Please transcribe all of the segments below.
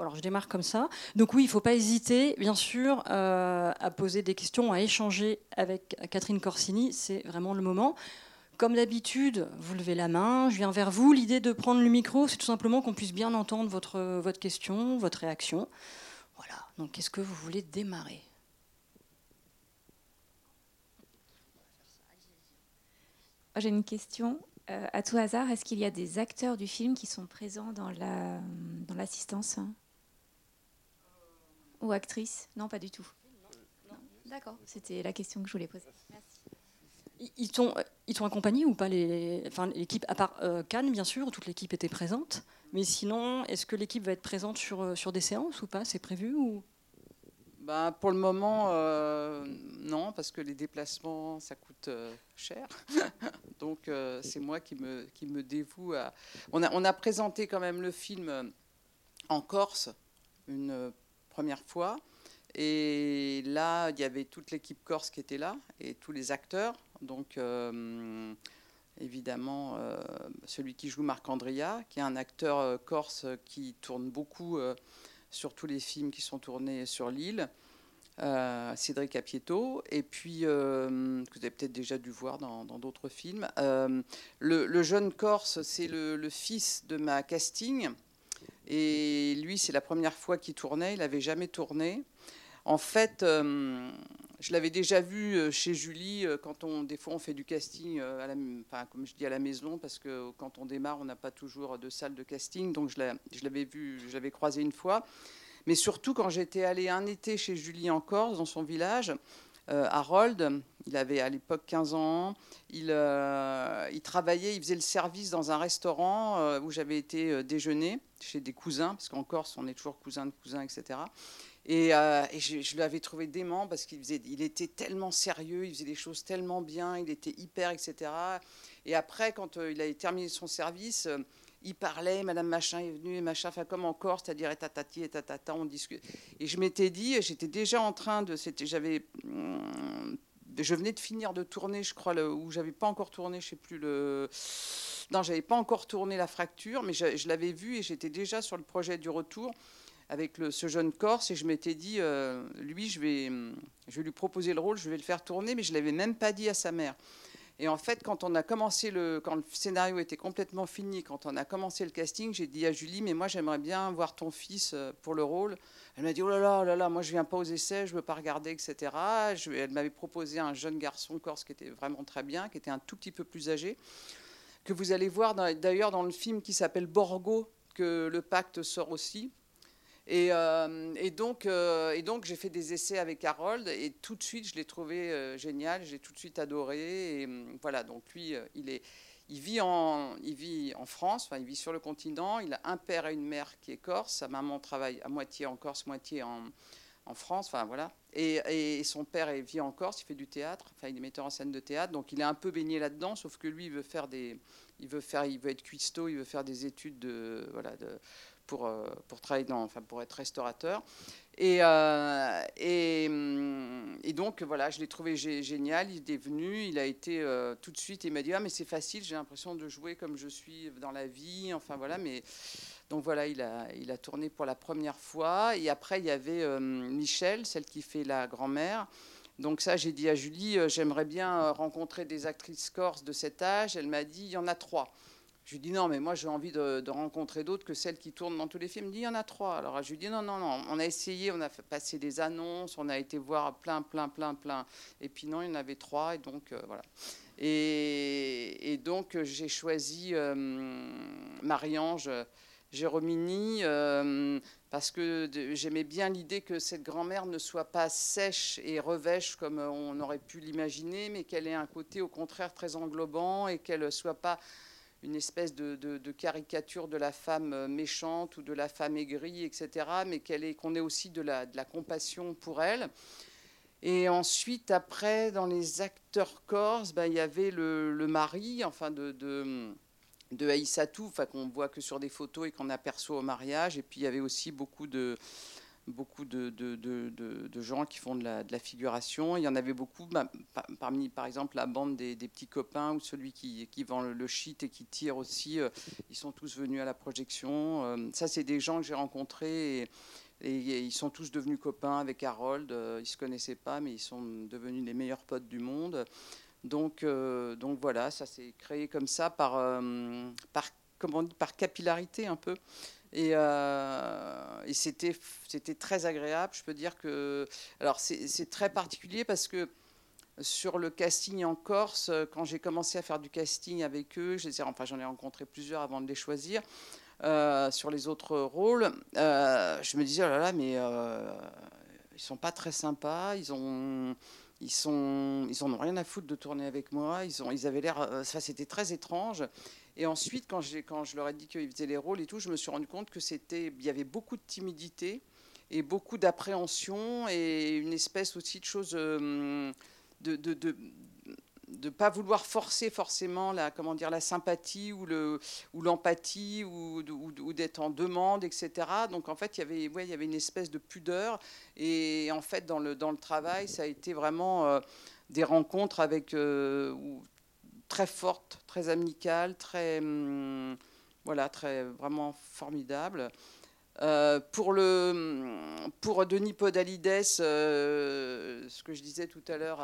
alors je démarre comme ça. Donc oui, il ne faut pas hésiter, bien sûr, euh, à poser des questions, à échanger avec Catherine Corsini. C'est vraiment le moment. Comme d'habitude, vous levez la main, je viens vers vous. L'idée de prendre le micro, c'est tout simplement qu'on puisse bien entendre votre, votre question, votre réaction. Voilà. Donc est-ce que vous voulez démarrer? J'ai une question. Euh, à tout hasard, est-ce qu'il y a des acteurs du film qui sont présents dans l'assistance la, dans Ou actrices Non, pas du tout. D'accord, c'était la question que je voulais poser. Merci. Ils sont, ils sont accompagnés ou pas les, enfin, l'équipe à part euh, Cannes bien sûr, toute l'équipe était présente. Mais sinon, est-ce que l'équipe va être présente sur, euh, sur des séances ou pas? C'est prévu ou? Ben, pour le moment, euh, non, parce que les déplacements, ça coûte euh, cher. Donc, euh, c'est moi qui me, qui me dévoue à. On a, on a présenté quand même le film en Corse une première fois. Et là, il y avait toute l'équipe corse qui était là et tous les acteurs. Donc, évidemment, celui qui joue Marc Andrea, qui est un acteur corse qui tourne beaucoup sur tous les films qui sont tournés sur l'île. Euh, Cédric Apieto, et puis, euh, que vous avez peut-être déjà dû voir dans d'autres films. Euh, le, jeune Corse, c'est le, fils de ma casting, et lui, c'est la première fois qu'il tournait, il n'avait jamais tourné. En fait, je l'avais déjà vu chez Julie, quand on, des fois on fait du casting, à la, enfin, comme je dis, à la maison, parce que quand on démarre, on n'a pas toujours de salle de casting, donc je l'avais vu, je l'avais croisé une fois. Mais surtout, quand j'étais allée un été chez Julie en Corse, dans son village, euh, Harold, il avait à l'époque 15 ans, il, euh, il, travaillait, il faisait le service dans un restaurant euh, où j'avais été déjeuner chez des cousins, parce qu'en Corse, on est toujours cousins de cousins, etc. Et, je, je l'avais trouvé dément parce qu'il était tellement sérieux, il faisait des choses tellement bien, il était hyper, etc. Et après, quand il avait terminé son service, il parlait, Madame Machin est venue, machin, enfin comme encore, c'est-à-dire et tatati et tatata, on discute. Et je m'étais dit, j'étais déjà en train de, j'avais, hum, je venais de finir de tourner, je crois, le, où j'avais pas encore tourné, je sais plus le, non, j'avais pas encore tourné la fracture, mais je, l'avais vu et j'étais déjà sur le projet du retour avec ce jeune Corse et je m'étais dit, euh, lui, je vais, je vais lui proposer le rôle, je vais le faire tourner, mais je l'avais même pas dit à sa mère. Et en fait, quand on a commencé le, quand le scénario était complètement fini, quand on a commencé le casting, j'ai dit à Julie, mais moi j'aimerais bien voir ton fils euh, pour le rôle. Elle m'a dit, oh là là, oh là là, moi je viens pas aux essais, je veux pas regarder, etc. elle m'avait proposé un jeune garçon corse qui était vraiment très bien, qui était un tout petit peu plus âgé, que vous allez voir d'ailleurs dans le film qui s'appelle Borgo, que le pacte sort aussi. Euh, et, donc, euh, et donc j'ai fait des essais avec Harold et tout de suite, je l'ai trouvé euh, génial, j'ai tout de suite adoré. Et voilà, donc lui, il, vit en, France, enfin, il vit sur le continent, il a un père et une mère qui est corse, sa maman travaille à moitié en Corse, moitié en, France, enfin voilà. Et, et, son père vit en Corse, il fait du théâtre, enfin il est metteur en scène de théâtre, donc il est un peu baigné là-dedans, sauf que lui, il veut faire des, il veut faire, il veut être cuistot, il veut faire des études de, voilà, de, pour, euh, pour travailler dans, enfin, pour être restaurateur. Et, euh, hum, et, donc, voilà, je l'ai trouvé génial. Il est venu, il a été euh, tout de suite, il m'a dit Ah, mais c'est facile, j'ai l'impression de jouer comme je suis dans la vie. Enfin, voilà, mais. Donc voilà, il a, il a tourné pour la première fois. Et après, il y avait Michel, celle qui fait la grand-mère. Donc ça, j'ai dit à Julie, j'aimerais bien rencontrer des actrices corses de cet âge. Elle m'a dit, il y en a trois. Je lui dis non, mais moi j'ai envie de, rencontrer d'autres que celles qui tournent dans tous les films. Il me dit il y en a trois. Alors je lui dis non, non, non. On a essayé, on a fait passer des annonces, on a été voir plein, plein, plein, plein. Et puis non, il y en avait trois. Et donc euh, voilà. Et, donc j'ai choisi euh, Marie-Ange Géromini euh, parce que j'aimais bien l'idée que cette grand-mère ne soit pas sèche et revêche comme on aurait pu l'imaginer, mais qu'elle ait un côté au contraire très englobant et qu'elle ne soit pas une espèce de, caricature de la femme euh, méchante ou de la femme aigrie, etc., mais qu'on ait aussi de la, compassion pour elle. Et ensuite, après, dans les acteurs corses, ben, il y avait le, mari, enfin, de, de, de Aïssatou, enfin, qu'on voit que sur des photos et qu'on aperçoit au mariage. Et puis, il y avait aussi beaucoup de, beaucoup de, gens qui font de la, figuration. Il y en avait beaucoup, bah, parmi par exemple la bande des, petits copains ou celui qui, vend le, shit et qui tire aussi. Euh, ils sont tous venus à la projection. Euh, ça, c'est des gens que j'ai rencontrés. Et, ils sont tous devenus copains avec Harold. Ils se connaissaient pas, mais ils sont devenus les meilleurs potes du monde. Donc, voilà, ça s'est créé comme ça par, par, comment dit, par capillarité un peu. Et, euh, et c'était, c'était très agréable. Je peux dire que. Alors, c'est, très particulier parce que sur le casting en Corse, quand j'ai commencé à faire du casting avec eux, je enfin, j'en ai rencontré plusieurs avant de les choisir. Euh, sur les autres rôles, euh, je me disais, oh là là, mais ils sont pas très sympas, ils ont. Ils, sont, ils en ont rien à foutre de tourner avec moi. Ils, ont, ils avaient l'air. Ça, c'était très étrange. Et ensuite, quand, je leur ai dit qu'ils faisaient les rôles et tout, je me suis rendu compte que c'était, il y avait beaucoup de timidité et beaucoup d'appréhension et une espèce aussi de chose euh, de, de, de pas vouloir forcer forcément la comment dire la sympathie ou le ou l'empathie ou, ou, d'être en demande etc donc en fait il y avait ouais, il y avait une espèce de pudeur. Et en fait dans le dans le travail ça a été vraiment euh, des rencontres avec euh, très forte, très amicale, très, hum, voilà, très vraiment formidable. Euh, pour, le, pour Denis Podalides, euh, ce que je disais tout à l'heure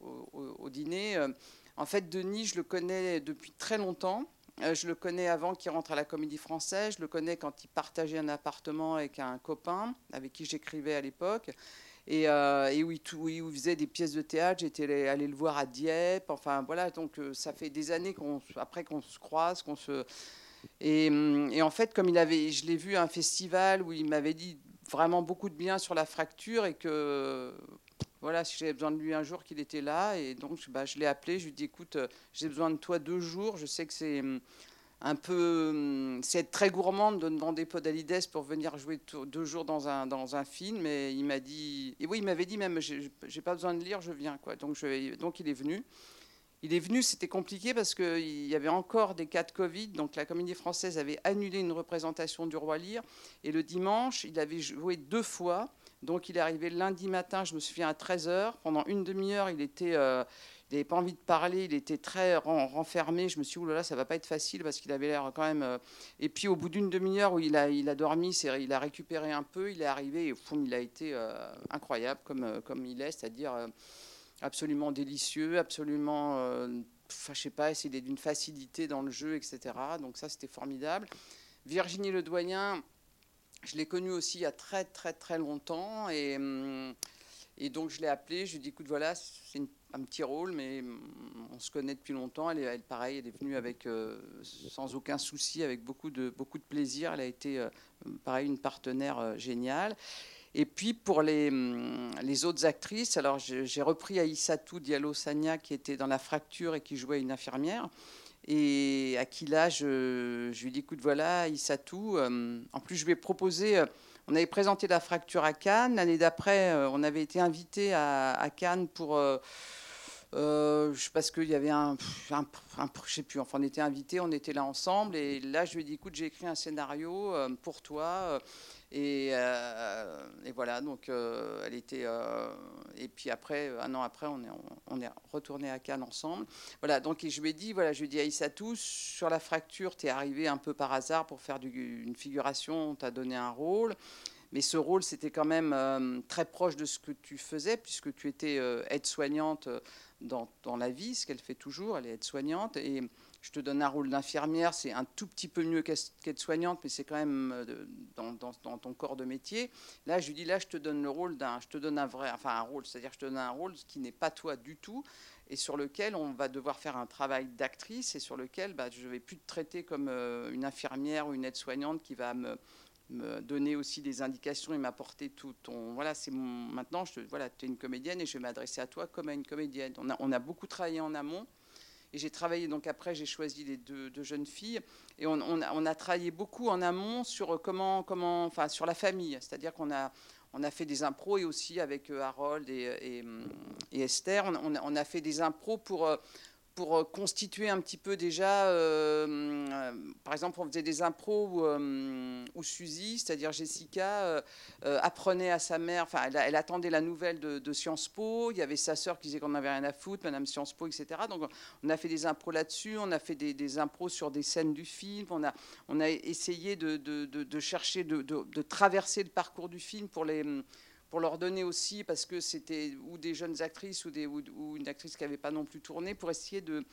au, dîner, euh, en fait, Denis, je le connais depuis très longtemps. Je le connais avant qu'il rentre à la Comédie Française. Je le connais quand il partageait un appartement avec un copain avec qui j'écrivais à l'époque et, euh, où, il, faisait des pièces de théâtre. J'étais allé le voir à Dieppe. Enfin voilà, donc euh, ça fait des années qu'on, après qu'on se croise, qu'on se et, hum, et, en fait, comme il avait, je l'ai vu à un festival où il m'avait dit vraiment beaucoup de bien sur la fracture et que voilà, si j'avais besoin de lui un jour, qu'il était là. Et donc, bah, je l'ai appelé. Je lui ai dit, écoute, euh, j'ai besoin de toi deux jours. Je sais que c'est hum, un peu. Hum, c'est être très gourmande de demander Podalides pour venir jouer deux jours dans un, dans un film. Et il m'a dit. Et oui, il m'avait dit même j'ai pas besoin de lire, je viens. Quoi. Donc, je, donc il est venu. Il est venu, c'était compliqué parce qu'il y avait encore des cas de Covid. Donc la comédie française avait annulé une représentation du Roi Lire. Et le dimanche, il avait joué deux fois. Donc il est arrivé lundi matin, je me souviens, à 13h. Pendant une demi-heure, il était. Euh, il n'avait pas envie de parler, il était très renfermé. Je me suis dit, là, ça va pas être facile parce qu'il avait l'air quand même. Euh, et puis au bout d'une demi-heure où il a, il a dormi, il a récupéré un peu, il est arrivé et fou, il a été euh, incroyable comme, euh, comme il est, c'est-à-dire absolument délicieux, absolument. Enfin, je sais pas, c'est d'une facilité dans le jeu, etc. Donc ça, c'était formidable. Virginie Ledoyen, je l'ai connue aussi il y a très très très longtemps et, hum, et donc je l'ai appelée, je lui ai dit écoute voilà, c'est une un petit rôle, mais on se connaît depuis longtemps. Elle, est, elle pareil, elle est venue avec, euh, sans aucun souci, avec beaucoup de, beaucoup de plaisir. Elle a été, euh, pareil, une partenaire euh, géniale. Et puis pour les, hum, les autres actrices, alors j'ai repris Aïssatou Diallo Sanya qui était dans La Fracture et qui jouait une infirmière. Et à qui là, je, je lui dit écoute, voilà, Aïssatou. en plus, je lui ai. On avait présenté la fracture à Cannes. L'année d'après, on avait été invité à Cannes pour euh, parce qu'il y avait un, un, je sais plus, enfin on était invités, on était là ensemble, et là je lui ai dit, écoute, j'ai écrit un scénario euh, pour toi, euh, et, et, voilà, donc elle était, et puis après, un an après, on est, retourné à Cannes ensemble, voilà, donc je lui ai dit, voilà, je lui ai dit à Issatou, sur la fracture, tu es arrivé un peu par hasard pour faire une figuration, on t'a donné un rôle. Mais ce rôle, c'était quand même très proche de ce que tu faisais, puisque tu étais aide-soignante dans, la vie, ce qu'elle fait toujours, elle est aide-soignante, et je te donne un rôle d'infirmière, c'est un tout petit peu mieux qu'aide-soignante, mais c'est quand même euh, dans, dans, ton corps de métier. Là, je lui dis, là, je te donne le rôle d'un, je te donne un vrai, enfin un rôle, c'est-à-dire je te donne un rôle qui n'est pas toi du tout, et sur lequel on va devoir faire un travail d'actrice, et sur lequel bah, je vais plus te traiter comme euh, une infirmière ou une aide-soignante qui va me me donner aussi des indications et m'apporter tout ton voilà c'est maintenant je voilà tu es une comédienne et je vais m'adresser à toi comme à une comédienne. On a, on a beaucoup travaillé en amont et j'ai travaillé donc après j'ai choisi les deux, jeunes filles et on, a, on, a, travaillé beaucoup en amont sur comment comment enfin sur la famille. C'est-à-dire qu'on a on a fait des impros et aussi avec euh, Harold et, et, et Esther on, on, a fait des impros pour euh, pour euh, constituer un petit peu déjà, euh, par exemple, on faisait des impros où, Suzy, c'est-à-dire Jessica, apprenait à sa mère, enfin, elle, attendait la nouvelle de, Sciences Po, il y avait sa sœur qui disait qu'on n'avait rien à foutre, Madame Sciences Po, etc. Donc, on a fait des impros là-dessus, on a fait des, impros sur des scènes du film, on a, on a essayé de, de chercher, de, traverser le parcours du film pour les pour leur donner aussi, parce que c'était ou des jeunes actrices ou, des, ou, une actrice qui n'avait pas non plus tourné, pour essayer de,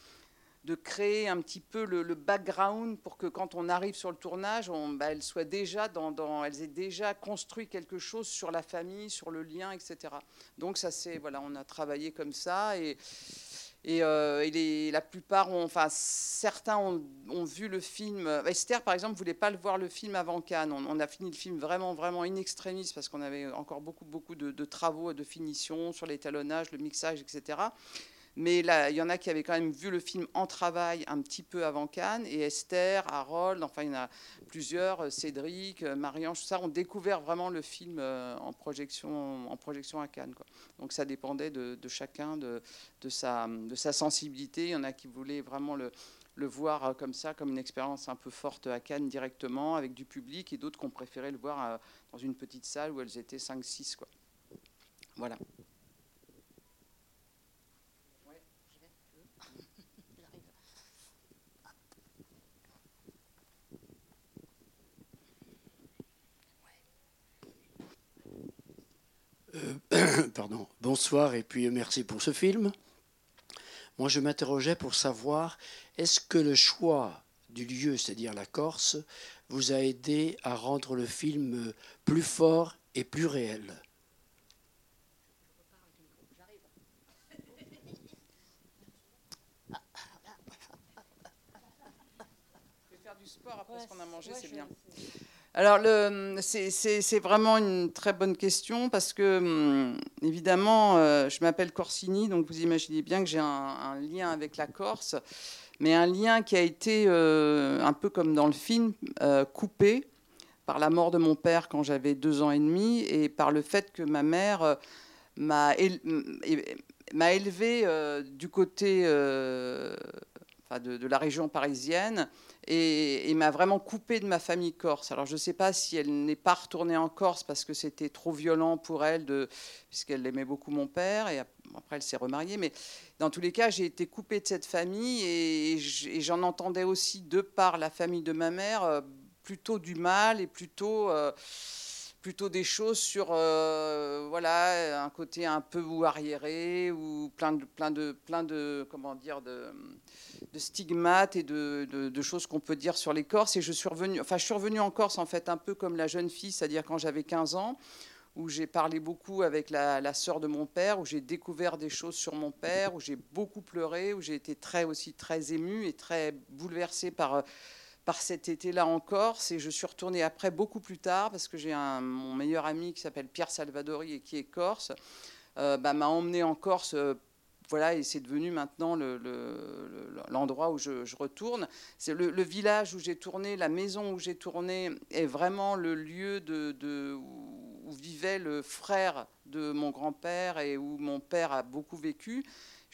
de créer un petit peu le, background pour que quand on arrive sur le tournage, bah, elles, soient déjà dans, dans, elles aient déjà construit quelque chose sur la famille, sur le lien, etc. Donc ça c'est voilà, on a travaillé comme ça et et, euh, la plupart, ont, enfin certains ont, vu le film. Esther, par exemple, voulait pas le voir le film avant Cannes. On, a fini le film vraiment, vraiment in extremis parce qu'on avait encore beaucoup, beaucoup de, travaux de finition sur l'étalonnage, le mixage, etc. Mais il y en a qui avaient quand même vu le film en travail un petit peu avant Cannes. Et Esther, Harold, enfin, il y en a plusieurs, euh, Cédric, euh, Marie-Ange, tout ça, ont découvert vraiment le film euh, en projection, en projection à Cannes. Donc ça dépendait de, chacun, de, sa, de sa sensibilité. Il y en a qui voulaient vraiment le, le voir comme ça, comme une expérience un peu forte à Cannes directement, avec du public, et d'autres qui ont préféré le voir dans une petite salle où elles étaient 5-6. Voilà. pardon, bonsoir et puis merci pour ce film. Moi, je m'interrogeais pour savoir est-ce que le choix du lieu, c'est-à-dire la Corse, vous a aidé à rendre le film plus fort et plus réel? Faire du sport après ce qu'on a mangé, c'est bien. Alors, c'est vraiment une très bonne question parce que, hum, évidemment, euh, je m'appelle Corsini, donc vous imaginez bien que j'ai un, lien avec la Corse, mais un lien qui a été, euh, un peu comme dans le film, euh, coupé par la mort de mon père quand j'avais deux ans et demi et par le fait que ma mère m'a élevé du côté de, la région parisienne et, m'a vraiment coupé de ma famille corse. Alors je ne sais pas si elle n'est pas retournée en Corse parce que c'était trop violent pour elle, puisqu'elle aimait beaucoup mon père, et après elle s'est remariée, mais dans tous les cas, j'ai été coupée de cette famille, et, j'en entendais aussi, de par la famille de ma mère, euh, plutôt du mal, et plutôt... Euh, plutôt des choses sur euh, voilà un côté un peu ou arriéré ou plein de plein de plein de comment dire de, stigmates et de, de, choses qu'on peut dire sur les Corses. Et je suis revenue enfin je suis revenue en Corse en fait un peu comme la jeune fille c'est-à-dire quand j'avais 15 ans où j'ai parlé beaucoup avec la, la sœur de mon père où j'ai découvert des choses sur mon père où j'ai beaucoup pleuré où j'ai été très aussi très émue et très bouleversée par par cet été-là en Corse. Et je suis retournée après, beaucoup plus tard, parce que j'ai mon meilleur ami qui s'appelle Pierre Salvadori et qui est corse, euh, bah, m'a emmené en Corse. Euh, voilà, et c'est devenu maintenant l'endroit où je, retourne. C'est le, village où j'ai tourné, la maison où j'ai tourné est vraiment le lieu de, où vivait le frère de mon grand-père et où mon père a beaucoup vécu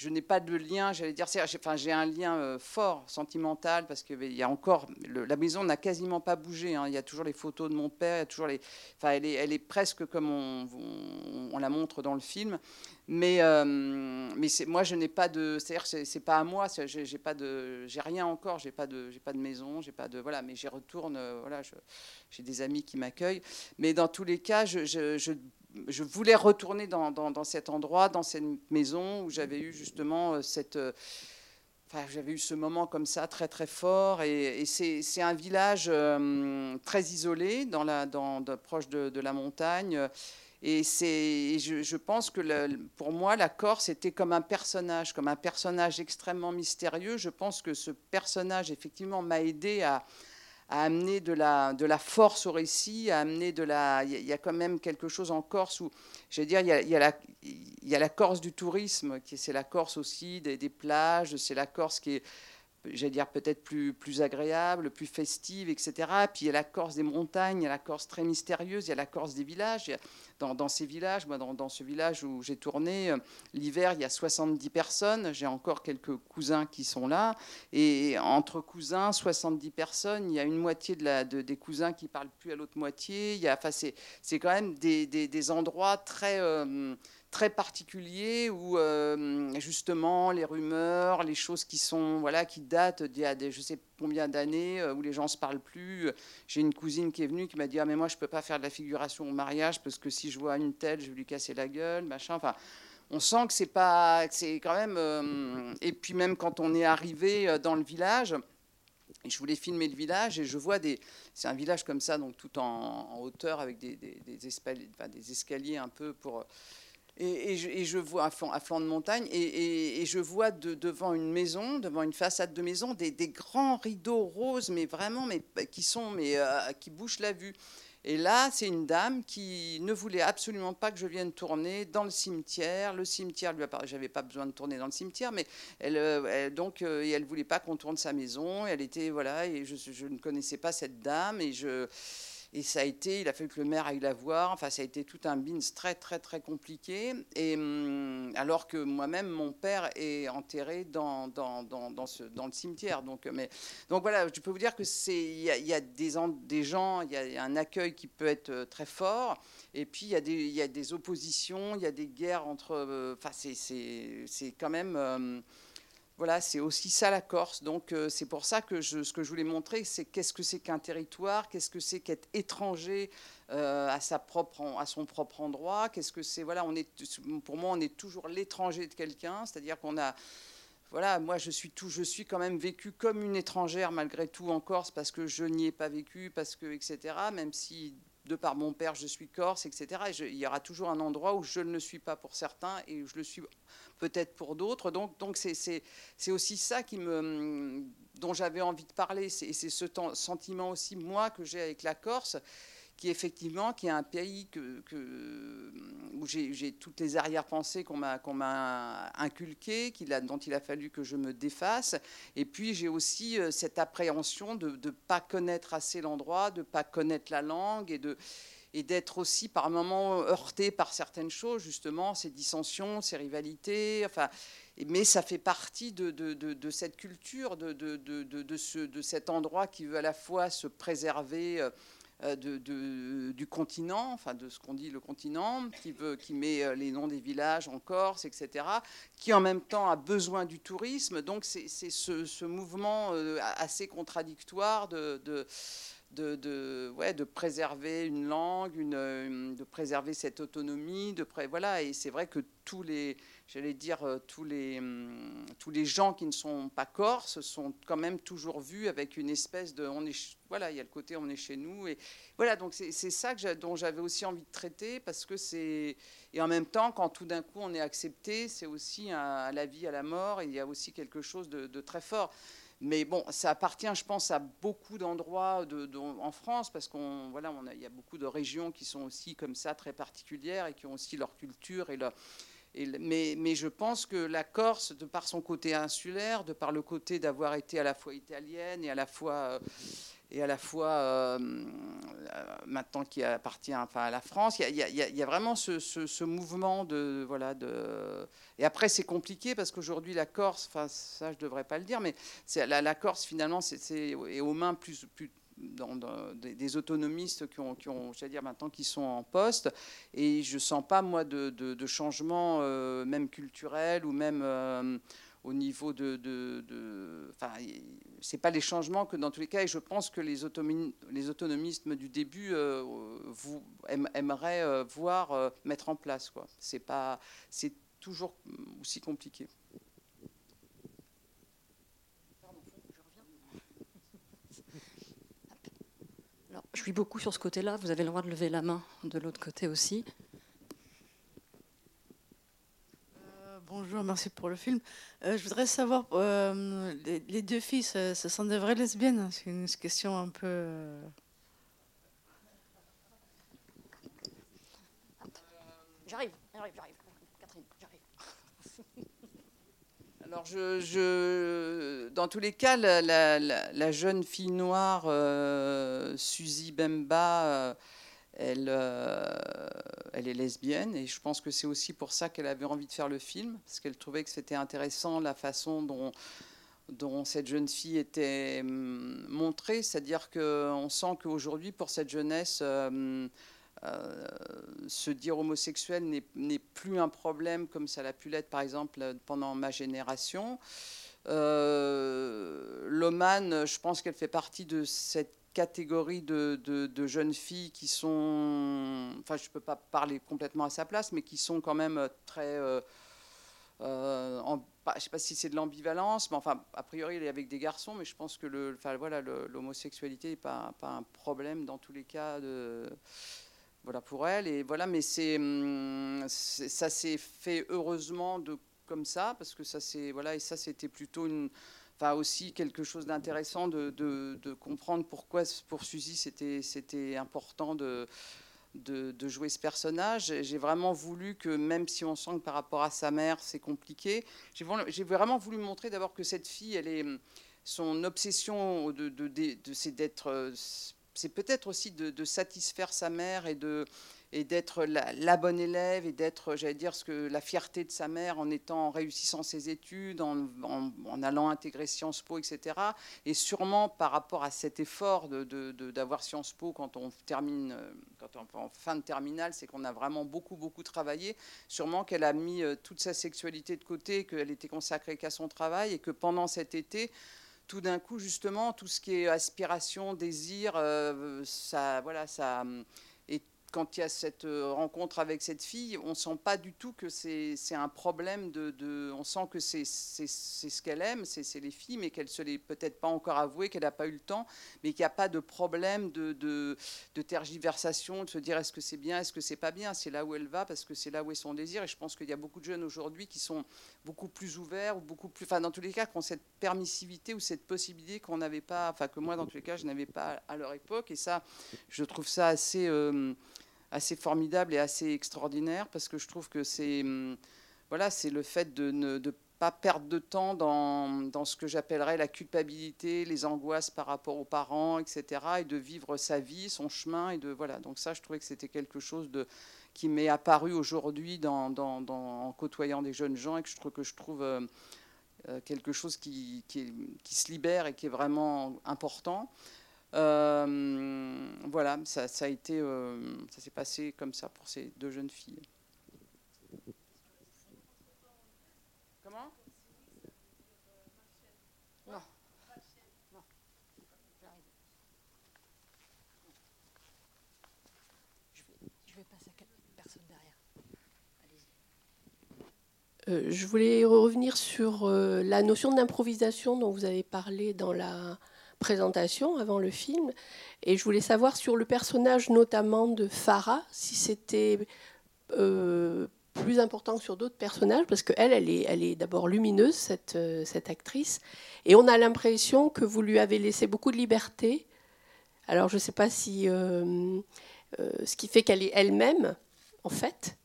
je n'ai pas de lien, j'allais dire, enfin, j'ai un lien euh, fort, sentimental, parce qu'il y a encore, la maison n'a quasiment pas bougé, hein. il y a toujours les photos de mon père, il y a toujours les, enfin, elle est, elle est presque comme on, la montre dans le film, mais, euh, mais moi, je n'ai pas de, c'est-à-dire, c'est pas à moi, j'ai pas de, j'ai rien encore, j'ai pas de, j'ai pas de maison, j'ai pas de, voilà, mais j'y retourne, euh, voilà, j'ai des amis qui m'accueillent, mais dans tous les cas, je voulais retourner dans, cet endroit, dans cette maison où j'avais eu justement euh, cette... Euh, enfin, j'avais eu ce moment comme ça très très fort. Et, c'est un village euh, très isolé dans la, dans, proche de, la montagne. Et je, je, pense que pour moi la Corse était comme un personnage comme un personnage extrêmement mystérieux. Je pense que ce personnage effectivement m'a aidé à, à amener de la, de la force au récit, à amener de la... Il y, a quand même quelque chose en Corse où, je veux dire, il y a, il y a, la, il y a la Corse du tourisme, qui c'est la Corse aussi des, des plages, c'est la Corse qui est j'allais dire peut-être plus, plus agréable, plus festive, etc. Puis il y a la Corse des montagnes, il y a la Corse très mystérieuse, il y a la Corse des villages. Dans, ces villages, moi, dans, ce village où j'ai tourné, euh, l'hiver, il y a 70 personnes. J'ai encore quelques cousins qui sont là. Et entre cousins, 70 personnes, il y a une moitié des cousins qui parlent plus à l'autre moitié. Enfin, c'est quand même des, endroits très... Euh, très particulier où euh, justement les rumeurs, les choses qui sont voilà qui datent d'il y a des, je sais combien d'années euh, où les gens se parlent plus. J'ai une cousine qui est venue qui m'a dit ah mais moi je peux pas faire de la figuration au mariage parce que si je vois une telle je vais lui casser la gueule machin. Enfin on sent que c'est pas c'est quand même euh, et puis même quand on est arrivé dans le village. je voulais filmer le village et je vois des. C'est un village comme ça, donc tout en, hauteur avec des, des, des, escaliers, enfin, des escaliers un peu pour et, je, vois à flanc, de montagne, et, je vois devant une maison, devant une façade de maison, des, grands rideaux roses, mais vraiment, mais qui sont, mais euh, qui bouchent la vue. Et là, c'est une dame qui ne voulait absolument pas que je vienne tourner dans le cimetière. Le cimetière lui a j'avais pas besoin de tourner dans le cimetière, mais elle, euh, elle donc, euh, elle voulait pas qu'on tourne sa maison. Elle était voilà, et je, je ne connaissais pas cette dame, et je et ça a été, il a fallu que le maire aille la voir. Enfin, ça a été tout un bins très, très, très compliqué. Et hum, alors que moi-même, mon père est enterré dans, dans, dans, le cimetière. Donc, mais, donc voilà, je peux vous dire que c'est, il y a, des, des, gens, il y a un accueil qui peut être euh, très fort. Et puis, il y a des, y a des oppositions, il y a des guerres entre. Euh, enfin, c'est quand même. Voilà, c'est aussi ça la Corse. Donc euh, c'est pour ça que je, ce que je voulais montrer, c'est qu'est-ce que c'est qu'un territoire, qu'est-ce que c'est qu'être étranger euh, à, sa propre, à son propre endroit, qu'est-ce que c'est. Voilà, on est, pour moi, on est toujours l'étranger de quelqu'un, c'est-à-dire qu'on a voilà, moi je suis tout, je suis quand même vécu comme une étrangère malgré tout en Corse parce que je n'y ai pas vécu, parce que etc. Même si de par mon père je suis corse, etc. il y aura toujours un endroit où je ne le suis pas pour certains et où je le suis peut-être pour d'autres. Donc, donc c'est, aussi ça qui me, dont j'avais envie de parler. C'est, c'est ce sentiment aussi, moi, que j'ai avec la Corse, qui effectivement, qui est un pays que, où j'ai, toutes les arrière-pensées qu'on m'a, qu'on m'a inculquées, dont il a fallu que je me défasse. Et puis j'ai aussi euh, cette appréhension de ne pas connaître assez l'endroit, de ne pas connaître la langue et de et d'être aussi par moments heurté par certaines choses, justement, ces dissensions, ces rivalités. Enfin, mais ça fait partie de, de, de, cette culture, de, de, ce, de cet endroit qui veut à la fois se préserver. Euh, de, du continent, enfin de ce qu'on dit le continent, qui, veut, qui met euh, les noms des villages en Corse, etc., qui en même temps a besoin du tourisme. Donc c'est ce, ce, mouvement euh, assez contradictoire de, de, de, ouais, de préserver une langue, une, de préserver cette autonomie. De voilà, et c'est vrai que tous les, j'allais dire, euh, tous les, hum, tous les gens qui ne sont pas corses sont quand même toujours vus avec une espèce de. On est, voilà, il y a le côté on est chez nous. Et voilà, donc c'est ça que dont j'avais aussi envie de traiter parce que c'est. Et en même temps, quand tout d'un coup on est accepté, c'est aussi à la vie, à la mort, il y a aussi quelque chose de, de très fort. Mais bon, ça appartient, je pense, à beaucoup d'endroits en France, parce qu'on y a beaucoup de régions qui sont aussi comme ça très particulières et qui ont aussi leur culture mais, je pense que la Corse, de par son côté insulaire, de par le côté d'avoir été à la fois italienne et à la fois euh, et à la fois euh, euh, maintenant qui appartient à la France. Il y a, vraiment ce, mouvement de voilà de et après c'est compliqué parce qu'aujourd'hui la Corse, enfin ça je devrais pas le dire, mais la, la, Corse finalement c'est est aux mains plus, dans, des, autonomistes qui ont, qui ont dire maintenant qui sont en poste et je sens pas moi de, de, changement euh, même culturel ou même au niveau de, de, enfin, c'est pas les changements que dans tous les cas, et je pense que les, les autonomistes du début euh, vous aimeraient euh, voir euh, mettre en place. Quoi. C'est pas, c'est toujours aussi compliqué. Alors, je suis beaucoup sur ce côté-là. Vous avez le droit de lever la main de l'autre côté aussi. Bonjour, merci pour le film. Euh, je voudrais savoir, euh, les, deux filles, ce, sont des vraies lesbiennes C'est une question un peu... Euh, j'arrive, j'arrive, j'arrive. Catherine, j'arrive. Alors, je, dans tous les cas, la, jeune fille noire, euh, Suzy Bemba, euh, elle, euh, elle est lesbienne et je pense que c'est aussi pour ça qu'elle avait envie de faire le film, parce qu'elle trouvait que c'était intéressant la façon dont, cette jeune fille était hum, montrée, c'est-à-dire qu'on sent qu'aujourd'hui, pour cette jeunesse, euh, se dire homosexuel n'est plus un problème comme ça l'a pu l'être par exemple pendant ma génération. Euh, Lomane, je pense qu'elle fait partie de cette catégorie de, jeunes filles qui sont, enfin je ne peux pas parler complètement à sa place, mais qui sont quand même très... Euh, je ne sais pas si c'est de l'ambivalence, mais enfin, a priori, elle est avec des garçons, mais je pense que le, enfin, voilà, l'homosexualité n'est pas, pas, un problème dans tous les cas de, voilà pour elle. Et voilà, mais hum, c'est, ça s'est fait heureusement de comme ça, parce que ça c'est voilà, et ça c'était plutôt une, enfin aussi quelque chose d'intéressant de, comprendre pourquoi pour Suzy c'était important de, de, jouer ce personnage. J'ai vraiment voulu que, même si on sent que par rapport à sa mère, c'est compliqué, j'ai vraiment voulu montrer d'abord que cette fille, elle est, son obsession de, d'être c'est peut-être aussi de, satisfaire sa mère et de et d'être la, bonne élève et d'être, j'allais dire, ce que la fierté de sa mère en étant, réussissant ses études, en, allant intégrer Sciences Po, etc. Et sûrement par rapport à cet effort d'avoir de, Sciences Po quand on termine, quand on en fin de terminale, c'est qu'on a vraiment beaucoup, beaucoup travaillé. Sûrement qu'elle a mis euh, toute sa sexualité de côté, qu'elle était consacrée qu'à son travail et que pendant cet été, tout d'un coup, justement, tout ce qui est aspiration, désir, euh, ça, voilà, ça, quand il y a cette euh, rencontre avec cette fille, on sent pas du tout que c'est un problème On sent que c'est ce qu'elle aime, c'est les filles, mais qu'elle se l'est peut-être pas encore avoué, qu'elle n'a pas eu le temps, mais qu'il n'y a pas de problème de, de, tergiversation, de se dire est-ce que c'est bien, est-ce que c'est pas bien? C'est là où elle va parce que c'est là où est son désir. Et je pense qu'il y a beaucoup de jeunes aujourd'hui qui sont beaucoup plus ouverts ou beaucoup plus. Enfin, dans tous les cas, qui ont cette permissivité ou cette possibilité qu'on n'avait pas. Enfin, que moi, dans tous les cas, je n'avais pas à leur époque. Et ça, je trouve ça assez. Euh, assez formidable et assez extraordinaire parce que je trouve que c'est hum, voilà, c'est le fait de ne pas perdre de temps dans, dans ce que j'appellerais la culpabilité, les angoisses par rapport aux parents, etc., et de vivre sa vie, son chemin, et de voilà. Donc ça, je trouvais que c'était quelque chose de qui m'est apparu aujourd'hui en côtoyant des jeunes gens et que je trouve que je trouve euh, euh, quelque chose qui, qui, se libère et qui est vraiment important. Euh, voilà, ça, a été, euh, ça s'est passé comme ça pour ces deux jeunes filles. Comment? Non. Non. Je vais, passer à personne derrière. Euh, je voulais revenir sur la notion d'improvisation dont vous avez parlé dans la présentation avant le film. Et je voulais savoir sur le personnage notamment de Farah, si c'était euh, plus important que sur d'autres personnages, parce qu'elle, elle est, elle est d'abord lumineuse, cette, euh, cette actrice, et on a l'impression que vous lui avez laissé beaucoup de liberté. Alors je ne sais pas si... Euh, ce qui fait qu'elle est elle-même, en fait.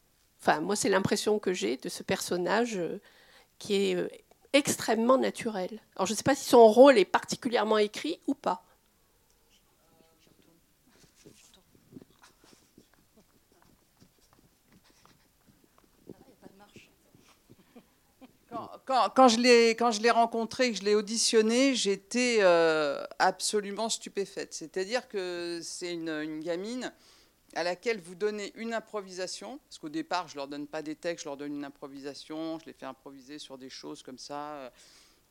Enfin, moi, c'est l'impression que j'ai de ce personnage qui est extrêmement naturel. Alors je ne sais pas si son rôle est particulièrement écrit ou pas. Quand, quand, je l'ai rencontré, que je l'ai auditionné, j'étais euh, absolument stupéfaite. C'est-à-dire que c'est une, une, gamine à laquelle vous donnez une improvisation, parce qu'au départ, je leur donne pas des textes, je leur donne une improvisation, je les fais improviser sur des choses comme ça. Euh,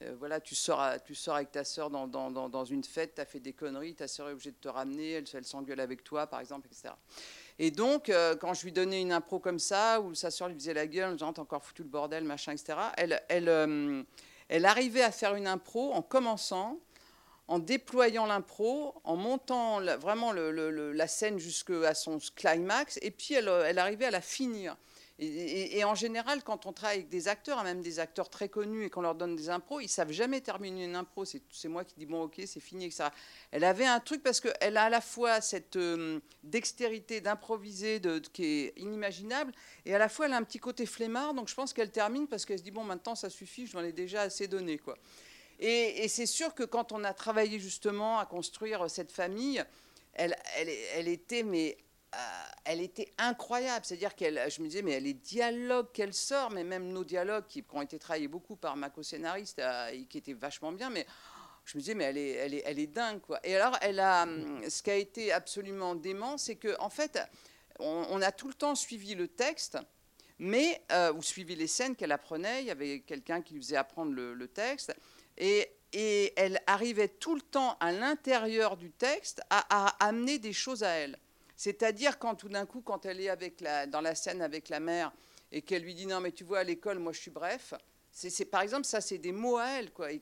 euh, voilà, tu sors, tu sors avec ta sœur dans, dans, dans, une fête, tu as fait des conneries, ta sœur est obligée de te ramener, elle, elle s'engueule avec toi, par exemple, etc. Et donc, euh, quand je lui donnais une impro comme ça, où sa sœur lui faisait la gueule, genre, t'as encore foutu le bordel, machin, etc., elle, elle, elle arrivait à faire une impro en commençant en déployant l'impro, en montant vraiment la scène jusqu'à son climax, et puis elle, arrivait à la finir. Et, en général, quand on travaille avec des acteurs, même des acteurs très connus, et qu'on leur donne des impros, ils savent jamais terminer une impro. C'est moi qui dis bon, ok, c'est fini, etc. Elle avait un truc parce qu'elle a à la fois cette euh, dextérité d'improviser qui est inimaginable, et à la fois elle a un petit côté flemmard. Donc je pense qu'elle termine parce qu'elle se dit bon, maintenant ça suffit, je m'en ai déjà assez donné, quoi. Et, c'est sûr que quand on a travaillé justement à construire cette famille, euh, elle était incroyable. C'est-à-dire qu'elle, je me disais, mais les dialogues qu'elle sort, mais même nos dialogues qui, ont été travaillés beaucoup par ma co-scénariste euh, qui étaient vachement bien, mais je me disais, mais elle est, dingue, quoi. Et alors, hum, ce qui a été absolument dément, c'est que, en fait, on, a tout le temps suivi le texte, mais euh, ou suivi les scènes qu'elle apprenait. Il y avait quelqu'un qui lui faisait apprendre le, texte, et, elle arrivait tout le temps à l'intérieur du texte à, amener des choses à elle. C'est-à-dire quand tout d'un coup, quand elle est avec la, dans la scène avec la mère et qu'elle lui dit non mais tu vois à l'école moi je suis bref, c'est par exemple ça c'est des mots à elle quoi et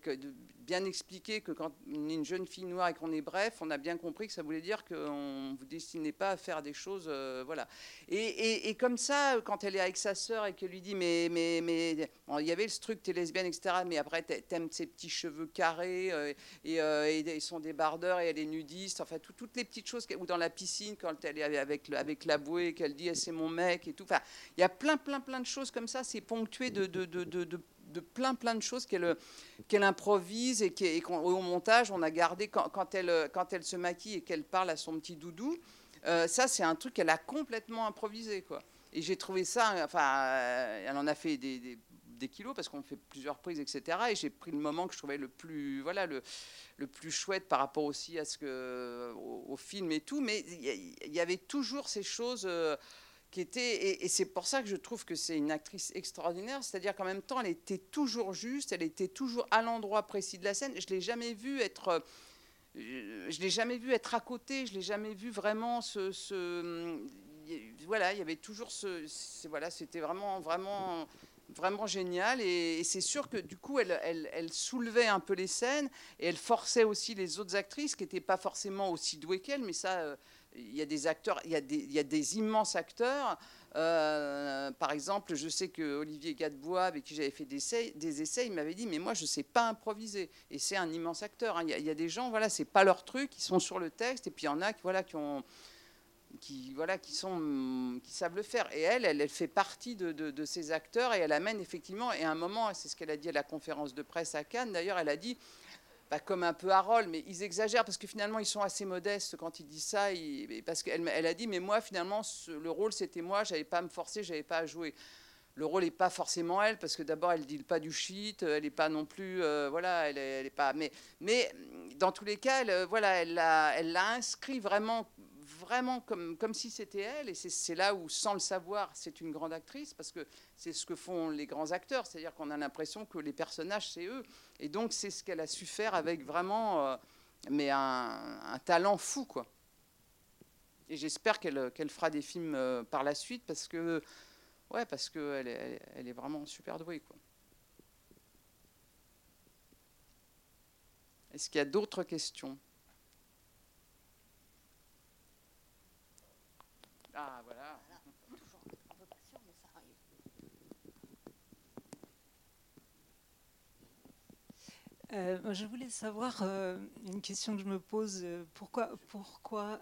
bien expliquer que quand on est une jeune fille noire et qu'on est bref, on a bien compris que ça voulait dire qu'on ne vous destinait pas à faire des choses. Euh, voilà. Et, comme ça, quand elle est avec sa sœur et qu'elle lui dit Mais, mais, mais il y avait le truc, t'es lesbienne, etc. Mais après, t'aimes ses petits cheveux carrés euh, euh, et, ils sont débardeurs et elle est nudiste. Enfin, toutes les petites choses. Ou dans la piscine, quand elle est avec, avec la bouée et qu'elle dit eh, C'est mon mec et tout. Enfin, il y a plein, plein, plein de choses comme ça. C'est ponctué de, de, de, de de plein plein de choses qu'elle qu'elle improvise et, qu'au montage on a gardé quand, elle, quand elle se maquille et qu'elle parle à son petit doudou. Euh, ça c'est un truc qu'elle a complètement improvisé quoi. Et j'ai trouvé ça, enfin, euh, elle en a fait des, des, kilos parce qu'on fait plusieurs prises, etc. Et j'ai pris le moment que je trouvais le plus, voilà, le, le plus chouette par rapport aussi à ce que, au, film et tout. Mais il y, avait toujours ces choses. Euh, et, c'est pour ça que je trouve que c'est une actrice extraordinaire, c'est-à-dire qu'en même temps, elle était toujours juste, elle était toujours à l'endroit précis de la scène. Je l'ai jamais vue être, je l'ai jamais vu être à côté, je l'ai jamais vu vraiment ce, ce, voilà, il y avait toujours ce, voilà, c'était vraiment, vraiment vraiment génial et, c'est sûr que du coup elle, elle, elle, soulevait un peu les scènes et elle forçait aussi les autres actrices qui n'étaient pas forcément aussi douées qu'elle mais ça euh, il y a des acteurs, il y a des, immenses acteurs. Euh, par exemple, je sais que Olivier Gadebois, avec qui j'avais fait des essais, il m'avait dit Mais moi, je ne sais pas improviser. Et c'est un immense acteur. Hein. Il, y a, des gens, voilà, c'est pas leur truc, ils sont sur le texte, et puis il y en a qui, voilà, qui voilà, qui, sont, qui savent le faire. Et elle, elle, fait partie de, de, ces acteurs et elle amène effectivement, et à un moment, c'est ce qu'elle a dit à la conférence de presse à Cannes, d'ailleurs, elle a dit comme un peu Harold, mais ils exagèrent parce que finalement ils sont assez modestes quand ils disent ça. parce qu'elle elle a dit, mais moi finalement le rôle c'était moi, j'avais pas à me forcer, j'avais pas à jouer. Le rôle n'est pas forcément elle parce que d'abord elle dit pas du shit, elle n'est pas non plus, euh, voilà, elle est, pas. Mais, dans tous les cas, elle, voilà, elle l'a, elle l'a inscrit vraiment vraiment comme, comme si c'était elle. Et c'est là où, sans le savoir, c'est une grande actrice, parce que c'est ce que font les grands acteurs, c'est-à-dire qu'on a l'impression que les personnages, c'est eux. Et donc, c'est ce qu'elle a su faire avec vraiment euh, mais un, talent fou, quoi. Et j'espère qu'elle fera des films euh, par la suite, parce que, ouais, parce qu'elle est, elle est vraiment super douée. Est-ce qu'il y a d'autres questions? Ah, voilà. Euh, je voulais savoir, euh, une question que je me pose, euh, pourquoi, pourquoi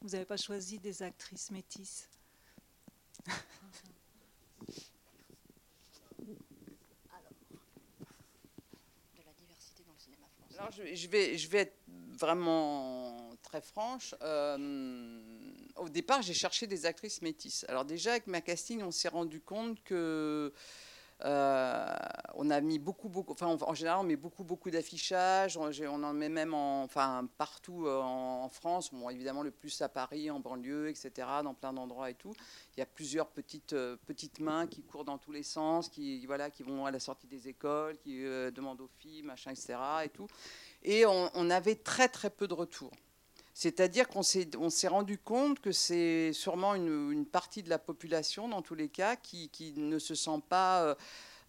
vous n'avez pas choisi des actrices métisses? Alors, de la diversité dans le cinéma français. Alors, je, je, vais, je vais être vraiment très franche au départ, j'ai cherché des actrices métisses. Alors déjà, avec ma casting, on s'est rendu compte que euh, on a mis beaucoup, beaucoup, enfin en général on met beaucoup, beaucoup d'affichage, on, en met même en, enfin, partout euh, en, France, évidemment le plus à Paris, en banlieue, etc., dans plein d'endroits et tout. Il y a plusieurs petites, euh, petites mains qui courent dans tous les sens, qui, voilà, qui vont à la sortie des écoles, qui demandent aux filles, machin, etc. Et, tout. et on, on avait très très peu de retours. C'est-à-dire qu'on s'est, rendu compte que c'est sûrement une, partie de la population, dans tous les cas, qui, ne se sent pas euh,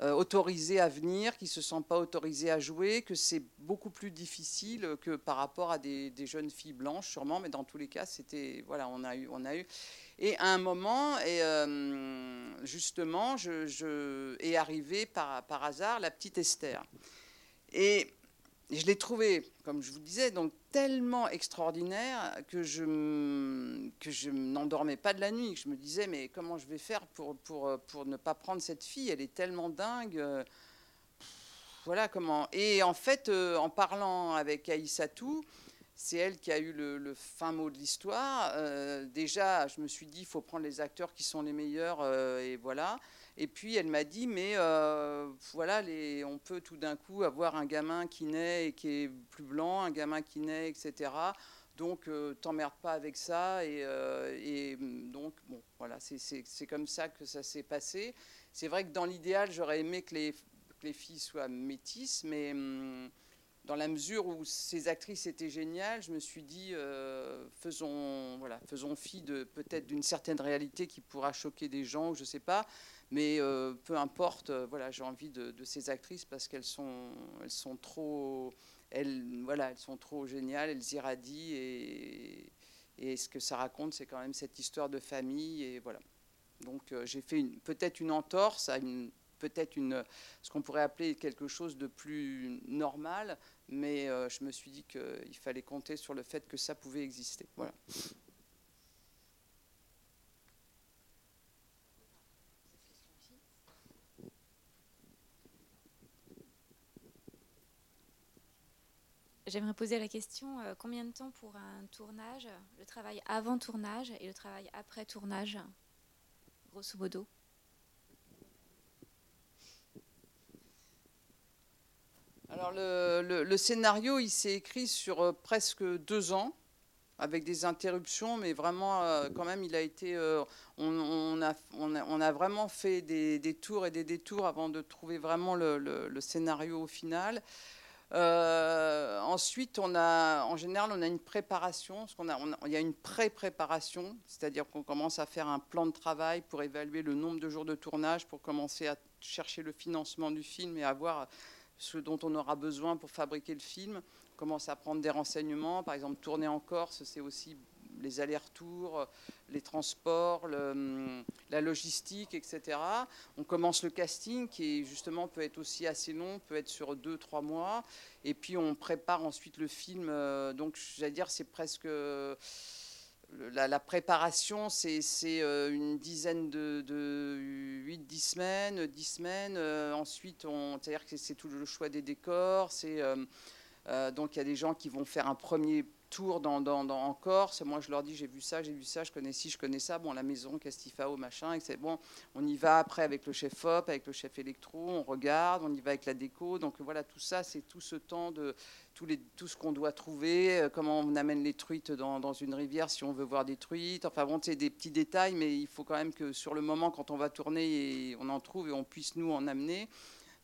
euh, autorisés à venir, qui ne se sentent pas autorisés à jouer, que c'est beaucoup plus difficile que par rapport à des, jeunes filles blanches, sûrement, mais dans tous les cas, c'était. Voilà, on a eu. On a eu et à un moment, et, euh, justement, je, je, est arrivée par, par hasard la petite Esther. Et je l'ai trouvée, comme je vous disais, donc tellement extraordinaire que je, que je n'endormais pas de la nuit. Je me disais, mais comment je vais faire pour, pour, pour ne pas prendre cette fille? Elle est tellement dingue. Voilà comment. Et en fait, euh, en parlant avec Aïssatou, c'est elle qui a eu le, fin mot de l'histoire. Euh, déjà, je me suis dit, il faut prendre les acteurs qui sont les meilleurs, euh, et voilà. Et puis elle m'a dit, mais euh, voilà, on peut tout d'un coup avoir un gamin qui naît et qui est plus blanc, un gamin qui naît, etc. Donc euh, t'emmerdes pas avec ça. Et, euh, donc, bon, voilà, c'est comme ça que ça s'est passé. C'est vrai que dans l'idéal, j'aurais aimé que les, les, filles soient métisses, mais hum, dans la mesure où ces actrices étaient géniales, je me suis dit, faisons, voilà, faisons fi peut-être d'une certaine réalité qui pourra choquer des gens, ou je sais pas. Mais euh, peu importe, euh, voilà, j'ai envie de, ces actrices parce qu'elles sont, elles sont trop, elles, voilà, elles sont trop géniales, elles irradient et, ce que ça raconte, c'est quand même cette histoire de famille et voilà. Donc euh, j'ai fait peut-être une entorse à une, peut-être une, ce qu'on pourrait appeler quelque chose de plus normal, mais je me suis dit qu'il fallait compter sur le fait que ça pouvait exister. Voilà. J'aimerais poser la question euh, combien de temps pour un tournage, le travail avant tournage et le travail après tournage, grosso modo? Alors le, scénario, il s'est écrit sur euh, presque deux ans, avec des interruptions, mais vraiment, euh, quand même, il a été. on, a, on, a, vraiment fait des, tours et des détours avant de trouver vraiment le scénario au final. Euh, ensuite, en général, on a une préparation. Il y a une pré-préparation, c'est-à-dire qu'on commence à faire un plan de travail pour évaluer le nombre de jours de tournage, pour commencer à chercher le financement du film et à voir ce dont on aura besoin pour fabriquer le film. On commence à prendre des renseignements. Par exemple, tourner en Corse, c'est aussi les allers-retours, les transports, la logistique, etc. On commence le casting qui justement peut être aussi assez long, peut être sur deux, trois mois. Et puis on prépare ensuite le film. Euh, donc j'allais dire c'est presque... La, préparation, c'est euh, une dizaine de, de 8-10 semaines, 10 semaines. Euh, ensuite, c'est-à-dire que c'est tout le choix des décors. Donc il y a des gens qui vont faire un premier tour dans, en Corse. Moi, je leur dis, j'ai vu ça, j'ai vu ça, je connais ci, je connais ça. Bon, la maison, Castifao, machin, et c'est bon. On y va après avec le chef op, avec le chef électro, on regarde, on y va avec la déco. Donc voilà, tout ça, c'est tout ce temps de tout, les, tout ce qu'on doit trouver, euh, comment on amène les truites dans, dans, une rivière si on veut voir des truites. Enfin bon, c'est des petits détails, mais il faut quand même que sur le moment, quand on va tourner, on en trouve et on puisse nous en amener.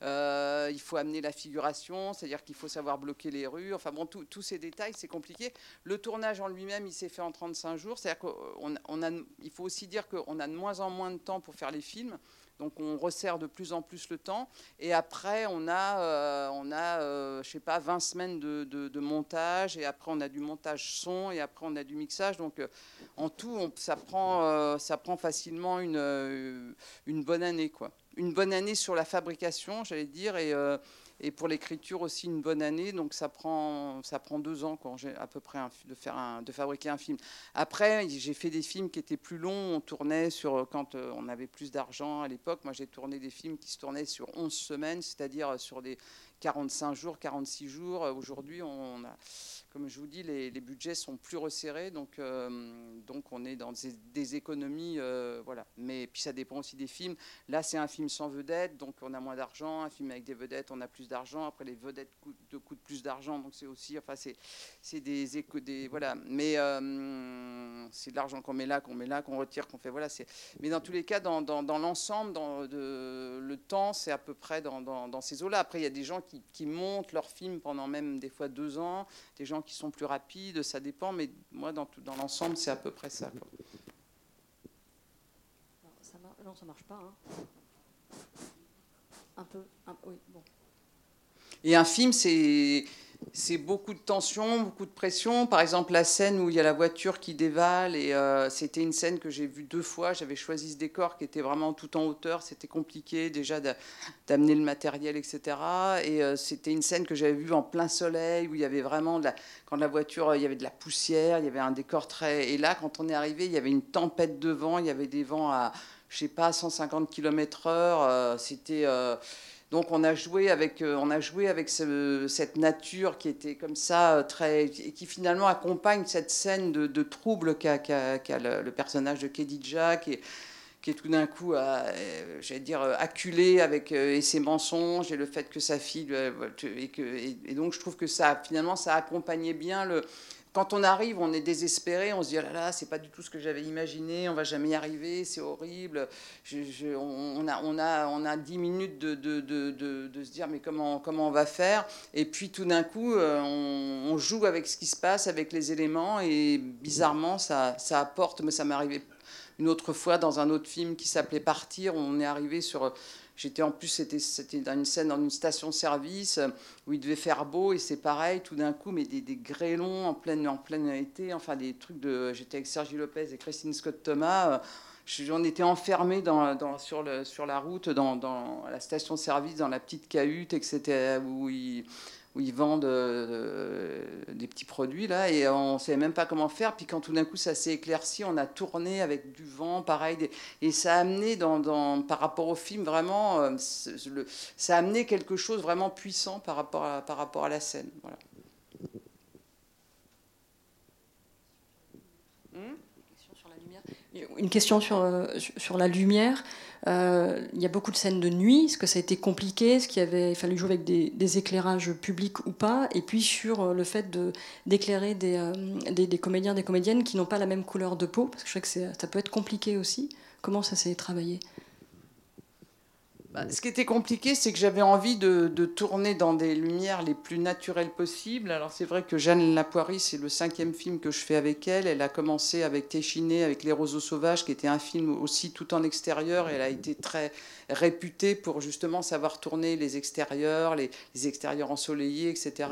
Euh, il faut amener la figuration, c'est-à-dire qu'il faut savoir bloquer les rues. Enfin bon, tous ces détails, c'est compliqué. Le tournage en lui-même, il s'est fait en 35 jours. C'est-à-dire qu'on a, il faut aussi dire qu'on a de moins en moins de temps pour faire les films. Donc on resserre de plus en plus le temps. Et après, on a, euh, on a euh, je sais pas, 20 semaines de, montage. Et après, on a du montage son. Et après, on a du mixage. Donc en tout, ça, prend, ça prend facilement une, une bonne année. quoi une bonne année sur la fabrication, j'allais dire, et, euh, et pour l'écriture aussi une bonne année. Donc ça prend, ça prend deux ans quand j'ai à peu près de, faire de fabriquer un film. Après, j'ai fait des films qui étaient plus longs. On tournait sur, quand euh, on avait plus d'argent à l'époque, moi j'ai tourné des films qui se tournaient sur 11 semaines, c'est-à-dire sur des 45 jours, 46 jours. Aujourd'hui, on a comme je vous dis, les, budgets sont plus resserrés, donc, euh, donc on est dans des, économies, euh, voilà. Mais puis ça dépend aussi des films. Là, c'est un film sans vedette, donc on a moins d'argent. Un film avec des vedettes, on a plus d'argent. Après, les vedettes coûtent, plus d'argent, donc c'est aussi, enfin, c'est des éco, des voilà. Mais euh, c'est de l'argent qu'on met là, qu'on met là, qu'on retire, qu'on fait, voilà. Mais dans tous les cas, dans, dans, l'ensemble, dans le temps, c'est à peu près dans, ces eaux-là. Après, il y a des gens qui, qui montent leur film pendant même des fois deux ans, des gens qui sont plus rapides, ça dépend, mais moi, dans, dans l'ensemble, c'est à peu près ça. Non, ça, marche pas. Hein. un peu. oui, bon. Et un film, c'est c'est beaucoup de tension, beaucoup de pression. Par exemple, la scène où il y a la voiture qui dévale, et euh, c'était une scène que j'ai vue deux fois. J'avais choisi ce décor qui était vraiment tout en hauteur. C'était compliqué déjà d'amener le matériel, etc. Et euh, c'était une scène que j'avais vue en plein soleil, où il y avait vraiment, de la, quand la voiture, il y avait de la poussière, il y avait un décor très. Et là, quand on est arrivé, il y avait une tempête de vent, il y avait des vents à, je sais pas, 150 km/h. Euh, c'était donc on a joué avec, euh, on a joué avec cette nature qui était comme ça, euh, très, et qui finalement accompagne cette scène de, trouble qu'a le, personnage de Kedidja, qui est, qui tout d'un coup, euh, j'allais dire, acculé avec et ses mensonges et le fait que sa fille, et, et, donc je trouve que ça, finalement, ça accompagnait bien le, quand on arrive, on est désespéré, on se dit oh là c'est pas du tout ce que j'avais imaginé, on va jamais y arriver, c'est horrible. on, a, on, a, on a 10 minutes de, de, de, de, se dire mais comment, comment on va faire? Et puis tout d'un coup, euh, on, joue avec ce qui se passe, avec les éléments, et bizarrement, ça, ça apporte. Mais ça m'est arrivé une autre fois dans un autre film qui s'appelait Partir, on est arrivé sur J'étais en plus, c'était dans une scène dans une station-service où il devait faire beau et c'est pareil, tout d'un coup, mais des, grêlons en pleine, en plein été, enfin des trucs de. J'étais avec Sergi Lopez et Christine Scott Thomas. J'en étais enfermé dans, dans, sur, sur la route, dans, dans la station-service, dans la petite cahute, etc., où il où ils vendent euh, des petits produits là et on savait même pas comment faire. Puis quand tout d'un coup ça s'est éclairci, on a tourné avec du vent, pareil, et ça a amené dans, par rapport au film vraiment, euh, ça a amené quelque chose vraiment puissant par rapport à, par rapport à la scène. Voilà. Une question sur, euh, sur la lumière. Euh, il y a beaucoup de scènes de nuit. Est-ce que ça a été compliqué Est-ce qu'il avait fallu jouer avec des, éclairages publics ou pas Et puis sur euh, le fait d'éclairer des, des, des, comédiens, des comédiennes qui n'ont pas la même couleur de peau, parce que je sais que ça peut être compliqué aussi. Comment ça s'est travaillé? Bah, ce qui était compliqué, c'est que j'avais envie de, tourner dans des lumières les plus naturelles possibles. Alors c'est vrai que Jeanne Lapoirie, c'est le cinquième film que je fais avec elle. Elle a commencé avec Téchiné, avec Les Roseaux Sauvages, qui était un film aussi tout en extérieur. elle a été très réputée pour justement savoir tourner les extérieurs, les, les extérieurs ensoleillés, etc.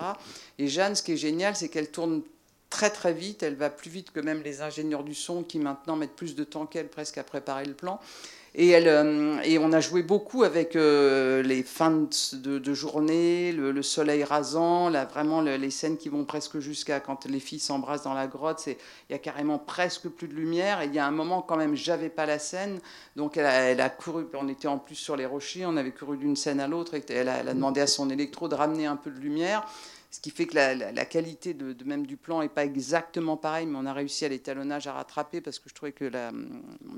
Et Jeanne, ce qui est génial, c'est qu'elle tourne très très vite. Elle va plus vite que même les ingénieurs du son qui maintenant mettent plus de temps qu'elle presque à préparer le plan. Et, elle, euh, et on a joué beaucoup avec euh, les fins de, journée, le, soleil rasant, là, vraiment les scènes qui vont presque jusqu'à quand les filles s'embrassent dans la grotte, il y a carrément presque plus de lumière. Et il y a un moment quand même, j'avais pas la scène, donc elle a, couru, on était en plus sur les rochers, on avait couru d'une scène à l'autre, et elle a, elle a demandé à son électro de ramener un peu de lumière ce qui fait que la, qualité de, même du plan n'est pas exactement pareille, mais on a réussi à l'étalonnage à rattraper parce que je trouvais que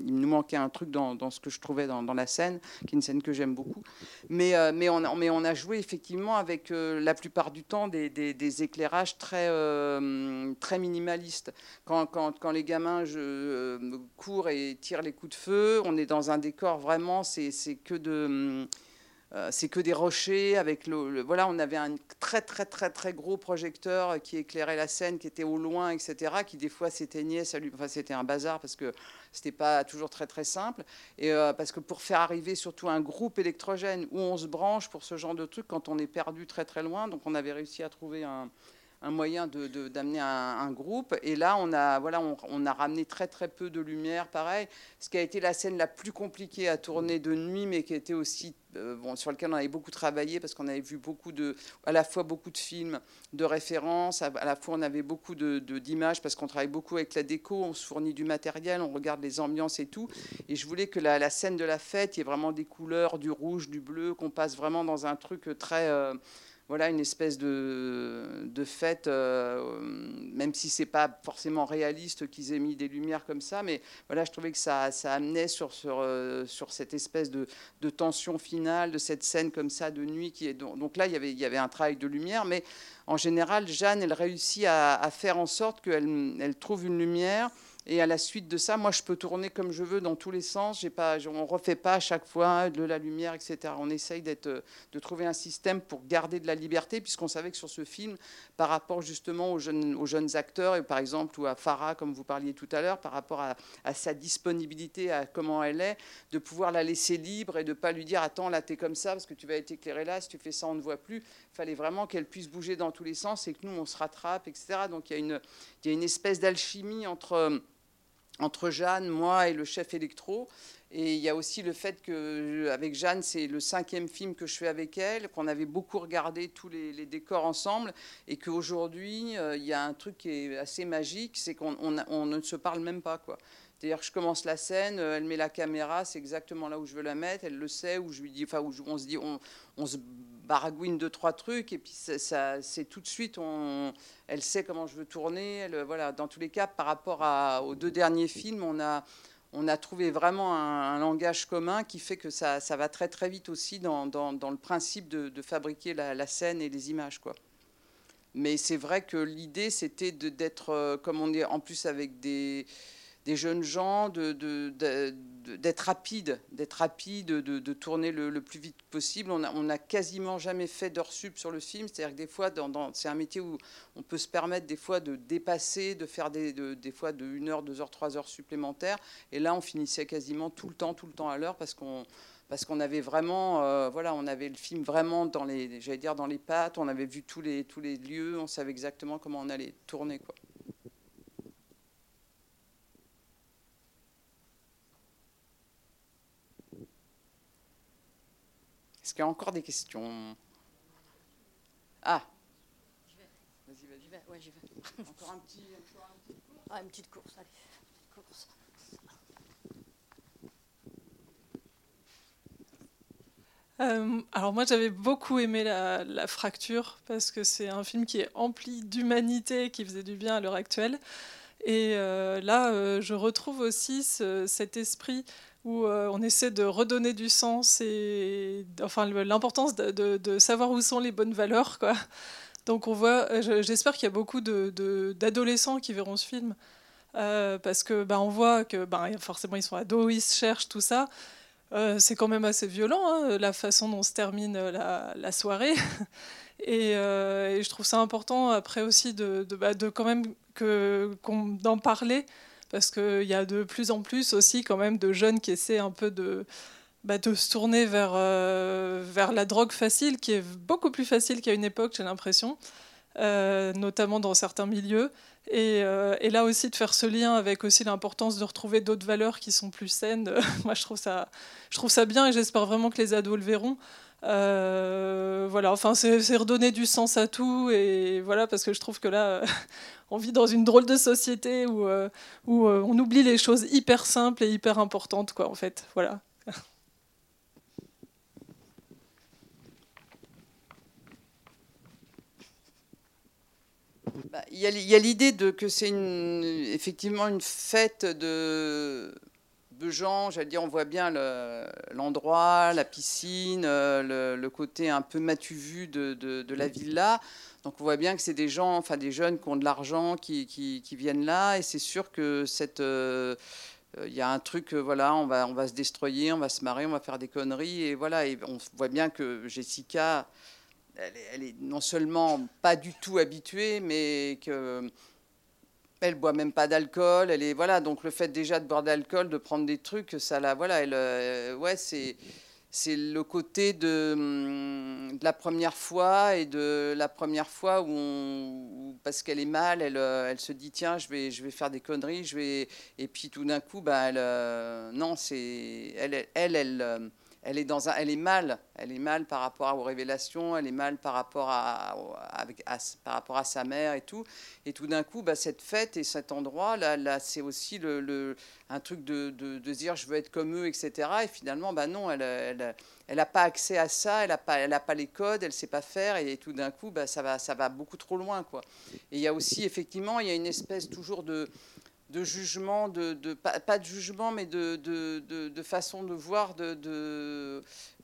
il nous manquait un truc dans, ce que je trouvais dans, la scène, qui est une scène que j'aime beaucoup. Mais, euh, on a, joué effectivement avec euh, la plupart du temps des, éclairages très, euh, très minimalistes. Quand, les gamins courent et tirent les coups de feu, on est dans un décor vraiment, c'est que de euh, c'est que des rochers avec le, voilà on avait un très très très très gros projecteur qui éclairait la scène qui était au loin etc qui des fois s'éteignait enfin c'était un bazar parce que c'était pas toujours très très simple. Et euh, parce que pour faire arriver surtout un groupe électrogène où on se branche pour ce genre de truc quand on est perdu très très loin donc on avait réussi à trouver un, un moyen d'amener un, groupe. Et là, on a, voilà, on, a ramené très très peu de lumière, pareil. Ce qui a été la scène la plus compliquée à tourner de nuit, mais qui était aussi euh, bon, sur lequel on avait beaucoup travaillé parce qu'on avait vu beaucoup de, à la fois beaucoup de films de référence, à, la fois on avait beaucoup d'images de, d'images parce qu'on travaille beaucoup avec la déco, on se fournit du matériel, on regarde les ambiances et tout. Et je voulais que la, la scène de la fête, il y ait vraiment des couleurs, du rouge, du bleu, qu'on passe vraiment dans un truc très euh, voilà une espèce de, de fête, euh, même si c'est pas forcément réaliste qu'ils aient mis des lumières comme ça, mais voilà, je trouvais que ça, ça amenait sur, sur, euh, sur cette espèce de, de, tension finale, de cette scène comme ça de nuit. Qui est, donc là, il y, avait, y avait un travail de lumière, mais en général, Jeanne, elle réussit à, à faire en sorte qu'elle elle trouve une lumière Et à la suite de ça, moi, je peux tourner comme je veux dans tous les sens. On ne refait pas à chaque fois de la lumière, etc. On essaye d'être, de trouver un système pour garder de la liberté, puisqu'on savait que sur ce film, par rapport justement aux jeunes, acteurs, et par exemple, ou à Farah, comme vous parliez tout à l'heure, par rapport à, sa disponibilité, à comment elle est, de pouvoir la laisser libre et de ne pas lui dire Attends, là, tu es comme ça, parce que tu vas être éclairé là, si tu fais ça, on ne voit plus. Il fallait vraiment qu'elle puisse bouger dans tous les sens et que nous, on se rattrape, etc. Donc il y a une, il y a une espèce d'alchimie entre entre Jeanne, moi et le chef électro. Et il y a aussi le fait que avec Jeanne, c'est le cinquième film que je fais avec elle, qu'on avait beaucoup regardé tous les, décors ensemble, et qu'aujourd'hui, euh, il y a un truc qui est assez magique, c'est qu'on on, ne se parle même pas. C'est-à-dire que je commence la scène, euh, elle met la caméra, c'est exactement là où je veux la mettre, elle le sait, où je lui dis, enfin, où on se dit, on se baragouine deux trois trucs et puis ça, c'est tout de suite on, elle sait comment je veux tourner elle, voilà. Dans tous les cas par rapport à, aux deux derniers films on a on a trouvé vraiment un, langage commun qui fait que ça, ça, va très très vite aussi dans, dans, le principe de, de fabriquer la, la, scène et les images quoi. Mais c'est vrai que l'idée c'était d'être euh, comme on est en plus avec des des jeunes gens, d'être de, de, rapide, d'être rapide, de, tourner le, plus vite possible. On n'a quasiment jamais fait d'heures sup sur le film, c'est-à-dire que des fois, dans, c'est un métier où on peut se permettre des fois de dépasser, de faire des, fois de 1 heure, 2 heures, 3 heures supplémentaires. Et là, on finissait quasiment tout le temps, tout le temps à l'heure parce qu'on avait vraiment, euh, voilà, on avait le film vraiment dans les, j'allais dire dans les pattes, on avait vu tous les lieux, on savait exactement comment on allait tourner. Est-ce qu'il y a encore des questions? Ah Vas-y, vas-y. Ouais, j'y vais. Encore un petit, encore un petit course Ah, une petite course, allez. Course. Euh, alors moi j'avais beaucoup aimé la, la fracture parce que c'est un film qui est empli d'humanité qui faisait du bien à l'heure actuelle et euh, là euh, je retrouve aussi ce, cet esprit où euh, on essaie de redonner du sens et enfin l'importance de, savoir où sont les bonnes valeurs. Quoi. Donc on voit, euh, j'espère qu'il y a beaucoup d'adolescents qui verront ce film. Euh, parce que bah, on voit que bah, forcément ils sont ados, ils se cherchent, tout ça. c'est quand même assez violent, hein, la façon dont se termine la, soirée. Et, je trouve ça important après aussi de, bah, quand même d'en parler parce qu'il y a de plus en plus aussi quand même de jeunes qui essaient un peu de, bah, de se tourner vers, euh, vers la drogue facile, qui est beaucoup plus facile qu'à une époque, j'ai l'impression, euh, notamment dans certains milieux. Et, euh, et, là aussi de faire ce lien avec aussi l'importance de retrouver d'autres valeurs qui sont plus saines. Moi, je trouve ça, je trouve ça bien et j'espère vraiment que les ados le verront. Euh, voilà, enfin, c'est redonner du sens à tout. Et voilà, parce que je trouve que là, on vit dans une drôle de société où, euh, euh, on oublie les choses hyper simples et hyper importantes, quoi, en fait. Voilà. Bah, il y a l'idée de que c'est effectivement une fête de Bejan, j'allais dire, on voit bien l'endroit, la piscine, euh, le, côté un peu matu vu de, la villa. Donc on voit bien que c'est des gens, enfin des jeunes qui ont de l'argent, qui, viennent là, et c'est sûr que cette euh, il y a un truc, euh, voilà, on va, on va se destroyer, on va se marrer, on va faire des conneries, et voilà, et on voit bien que Jessica, elle est non seulement pas du tout habituée, mais que elle boit même pas d'alcool. Elle est voilà donc le fait déjà de boire d'alcool, de prendre des trucs, ça la voilà. Euh, ouais c'est c'est le côté de, hum, de, la première fois et de la première fois où, parce qu'elle est mal, elle, euh, elle, se dit tiens je vais je vais faire des conneries, je vais et puis tout d'un coup bah euh, non c'est elle elle est, dans un, elle est mal, elle est mal par rapport aux révélations, elle est mal par rapport à, par rapport à sa mère et tout. Et tout d'un coup, bah, cette fête et cet endroit, là, c'est aussi un truc de, dire je veux être comme eux, etc. Et finalement, bah, non, elle n'a elle, elle pas accès à ça, elle n'a pas, elle pas les codes, elle ne sait pas faire. Et tout d'un coup, bah, ça, va, ça va beaucoup trop loin. Quoi. Et il y a aussi, effectivement, il y a une espèce toujours de de jugement, de, de pas, de jugement, mais de, de façon de voir de,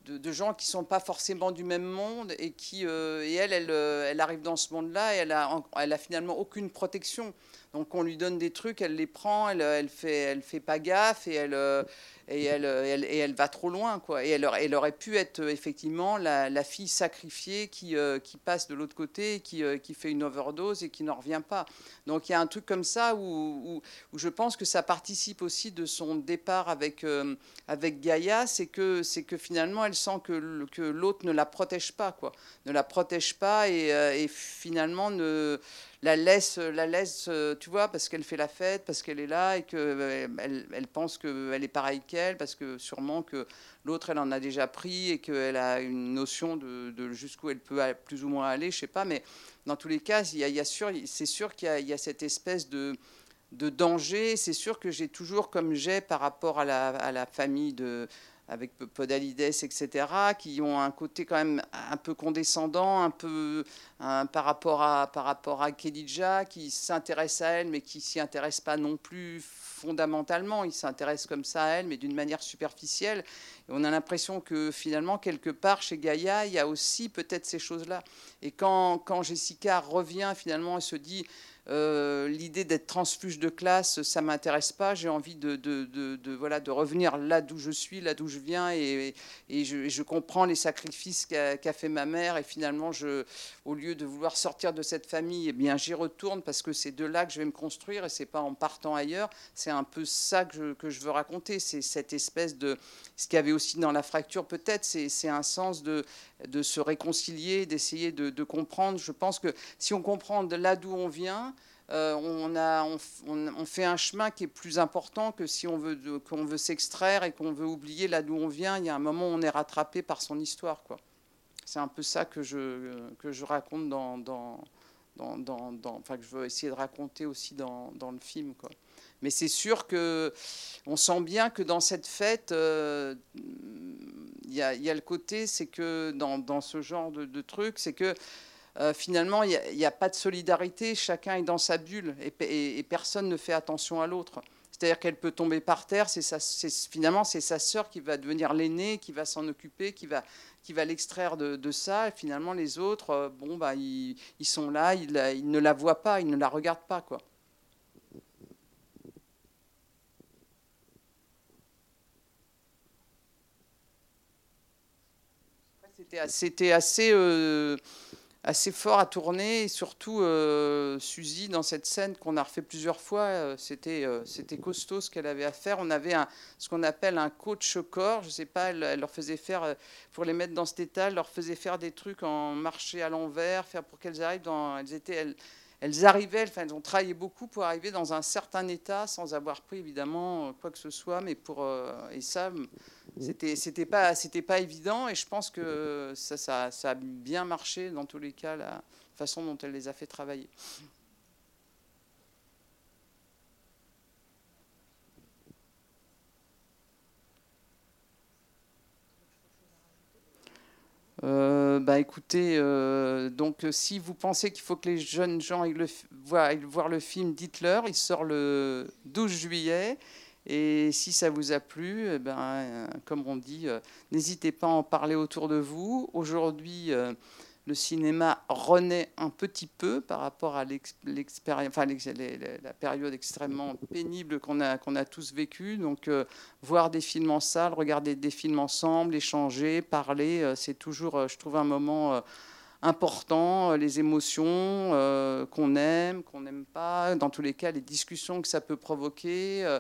de, gens qui sont pas forcément du même monde et qui euh, et elle, elle, euh, elle, arrive dans ce monde-là et elle a, elle a finalement aucune protection. Donc on lui donne des trucs, elle les prend, elle, elle fait, elle fait pas gaffe et elle, et elle, et elle, va trop loin. Quoi. Et elle, aurait pu être effectivement la, fille sacrifiée qui, qui passe de l'autre côté, qui, fait une overdose et qui n'en revient pas. Donc il y a un truc comme ça où, je pense que ça participe aussi de son départ avec, avec Gaïa, c'est que, c'est que finalement elle sent que, que l'autre ne la protège pas, quoi. ne la protège pas et finalement ne la laisse, la laisse, tu vois, parce qu'elle fait la fête, parce qu'elle est là et qu'elle euh, elle pense qu'elle est pareille qu'elle, parce que sûrement que l'autre, elle en a déjà pris et qu'elle a une notion de, jusqu'où elle peut plus ou moins aller, je sais pas, mais dans tous les cas, il y a, sûr, c'est sûr qu'il y, a cette espèce de de danger. C'est sûr que j'ai toujours, comme j'ai par rapport à la, à la famille de, avec Podalides, etc., qui ont un côté quand même un peu condescendant, un peu par rapport à, par rapport à qui s'intéresse à elle, mais qui s'y intéresse pas non plus fondamentalement. Il s'intéresse comme ça à elle, mais d'une manière superficielle. On a l'impression que finalement, quelque part, chez Gaïa, il y a aussi peut-être ces choses-là. Et quand, Jessica revient finalement et se dit euh, l'idée d'être transfuge de classe, ça m'intéresse pas. J'ai envie de, de, voilà, de revenir là d'où je suis, là d'où je viens, et, je, comprends les sacrifices qu'a fait ma mère. Et finalement, je, au lieu de vouloir sortir de cette famille, eh bien, j'y retourne parce que c'est de là que je vais me construire, et c'est pas en partant ailleurs. C'est un peu ça que je, que je veux raconter. C'est cette espèce de, ce qu'il y avait aussi dans la fracture, peut-être, c'est un sens de, de se réconcilier, d'essayer de, comprendre. Je pense que si on comprend là d'où on vient euh, on, a, on, fait un chemin qui est plus important que si on veut, qu'on veut s'extraire et qu'on veut oublier là d'où on vient. Il y a un moment où on est rattrapé par son histoire. Quoi. C'est un peu ça que je, que je raconte dans, dans, dans, enfin que je veux essayer de raconter aussi dans, dans le film. Quoi. Mais c'est sûr que on sent bien que dans cette fête, euh, il y, a, le côté, c'est que dans, ce genre de, truc, c'est que euh, finalement, il n'y a, pas de solidarité, chacun est dans sa bulle et, personne ne fait attention à l'autre. C'est-à-dire qu'elle peut tomber par terre, c'est finalement c'est sa sœur qui va devenir l'aînée, qui va s'en occuper, qui va, l'extraire de, ça. Et finalement, les autres, euh, bon, bah, ils, sont là, ils, ne la voient pas, ils ne la regardent pas. quoi. C'était assez... Euh, assez fort à tourner. Et surtout euh, Suzy dans cette scène qu'on a refait plusieurs fois euh, c'était euh, c'était costaud ce qu'elle avait à faire. On avait un, ce qu'on appelle un coach corps. Je sais pas elle, leur faisait faire pour les mettre dans cet état elle leur faisait faire des trucs en marché à l'envers faire pour qu'elles arrivent dans elles étaient elles arrivaient, elles ont travaillé beaucoup pour arriver dans un certain état sans avoir pris évidemment quoi que ce soit, mais pour et ça, c'était pas évident et je pense que ça, a bien marché dans tous les cas la façon dont elle les a fait travailler. Euh, bah écoutez, euh, donc si vous pensez qu'il faut que les jeunes gens aillent, le, voir, le film, dites-leur. Il sort le 12 juillet. Et si ça vous a plu, eh ben, euh, comme on dit, euh, n'hésitez pas à en parler autour de vous. Aujourd'hui, euh, le cinéma renaît un petit peu par rapport à enfin, la période extrêmement pénible qu'on a, a tous vécue. Donc, voir des films en salle, regarder des films ensemble, échanger, parler, c'est toujours, je trouve, un moment important, les émotions qu'on aime, qu'on n'aime pas, dans tous les cas, les discussions que ça peut provoquer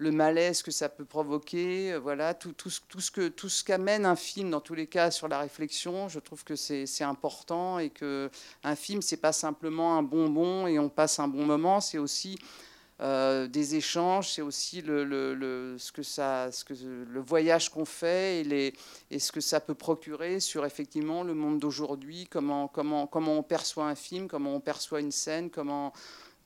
le malaise que ça peut provoquer, euh, voilà, tout, tout, tout ce que tout ce qu'amène un film dans tous les cas sur la réflexion, je trouve que c'est important et que un film c'est pas simplement un bonbon et on passe un bon moment, c'est aussi euh, des échanges, c'est aussi le, le, ce que ça, ce que, le voyage qu'on fait et, les, et ce que ça peut procurer sur effectivement le monde d'aujourd'hui, comment, comment, comment on perçoit un film, comment on perçoit une scène, comment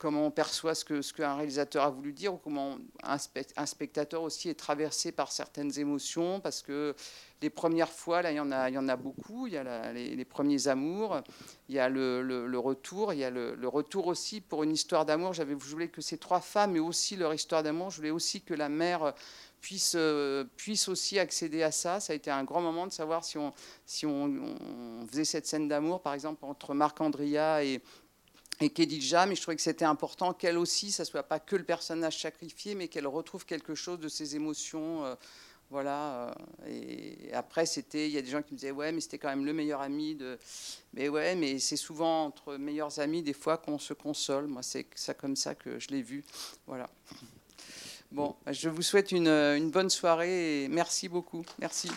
comment on perçoit ce qu'un ce qu'un réalisateur a voulu dire, ou comment un, spectateur aussi est traversé par certaines émotions, parce que les premières fois, là, il y en a, il y en a beaucoup, il y a les, premiers amours, il y a le, le, retour, il y a le, retour aussi pour une histoire d'amour. J'avais voulu que ces trois femmes, mais aussi leur histoire d'amour, je voulais aussi que la mère puisse, puisse aussi accéder à ça. Ça a été un grand moment de savoir si on, si on, faisait cette scène d'amour, par exemple, entre Marc Andria et et Kedija, mais je trouvais que c'était important qu'elle aussi, ça soit pas que le personnage sacrifié, mais qu'elle retrouve quelque chose de ses émotions. Euh, voilà. Euh, et après, c'était, il y a des gens qui me disaient, ouais, mais c'était quand même le meilleur ami de. Mais ouais, mais c'est souvent entre meilleurs amis des fois qu'on se console. Moi, c'est ça comme ça que je l'ai vu. Voilà. Bon, je vous souhaite une, une bonne soirée et merci beaucoup. Merci.